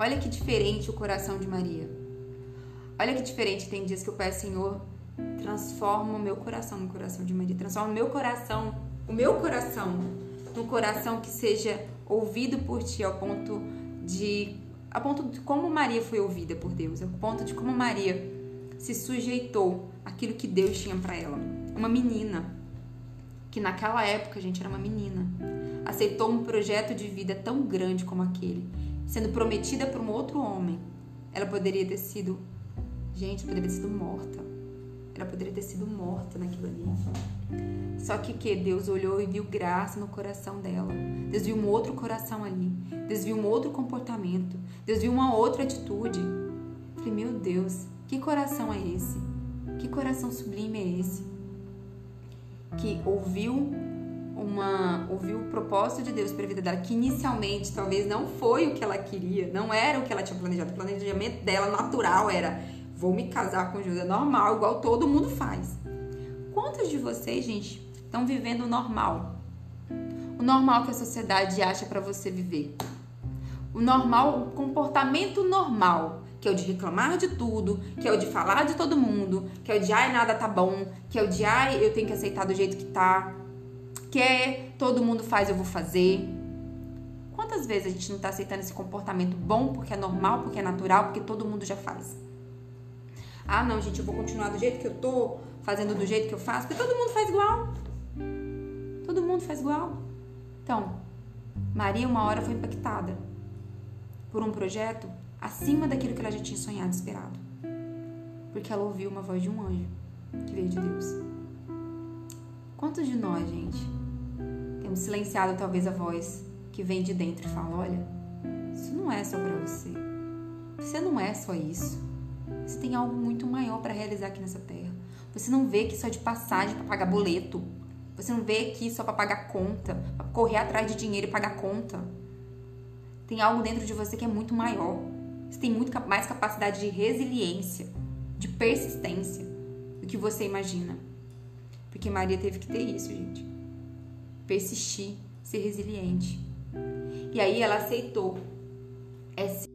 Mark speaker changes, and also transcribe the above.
Speaker 1: Olha que diferente o coração de Maria. Olha que diferente. Tem dias que eu peço, Senhor, transforma o meu coração no coração de Maria. Transforma o meu coração, o meu coração, num coração que seja ouvido por Ti ao ponto de, a ponto de como Maria foi ouvida por Deus, ao ponto de como Maria se sujeitou àquilo que Deus tinha para ela. Uma menina que naquela época, gente, era uma menina, aceitou um projeto de vida tão grande como aquele, sendo prometida por um outro homem. Ela poderia ter sido, gente, poderia ter sido morta. Ela poderia ter sido morta naquilo ali. Só que que Deus olhou e viu graça no coração dela. Deus viu um outro coração ali. Deus viu um outro comportamento. Deus viu uma outra atitude. Falei, meu Deus, que coração é esse? Que coração sublime é esse? Que ouviu uma ouviu o propósito de Deus para a vida dela, que inicialmente talvez não foi o que ela queria, não era o que ela tinha planejado. O planejamento dela natural era vou me casar com José normal, igual todo mundo faz. Quantos de vocês, gente, estão vivendo o normal? O normal que a sociedade acha para você viver. O normal, o comportamento normal, que é o de reclamar de tudo, que é o de falar de todo mundo, que é o de ai nada tá bom, que é o de ai eu tenho que aceitar do jeito que tá, que todo mundo faz eu vou fazer. Quantas vezes a gente não tá aceitando esse comportamento bom porque é normal, porque é natural, porque todo mundo já faz? Ah, não, gente, eu vou continuar do jeito que eu tô, fazendo do jeito que eu faço, porque todo mundo faz igual. Todo mundo faz igual. Então, Maria uma hora foi impactada por um projeto acima daquilo que ela já tinha sonhado e esperado. Porque ela ouviu uma voz de um anjo que veio de Deus. Quantos de nós, gente, temos silenciado talvez a voz que vem de dentro e fala: olha, isso não é só para você. Você não é só isso. Você tem algo muito maior para realizar aqui nessa terra. Você não vê que só de passagem para pagar boleto. Você não vê aqui só para pagar conta, para correr atrás de dinheiro e pagar conta. Tem algo dentro de você que é muito maior. Você tem muito mais capacidade de resiliência, de persistência do que você imagina. Porque Maria teve que ter isso, gente. Persistir, ser resiliente. E aí ela aceitou esse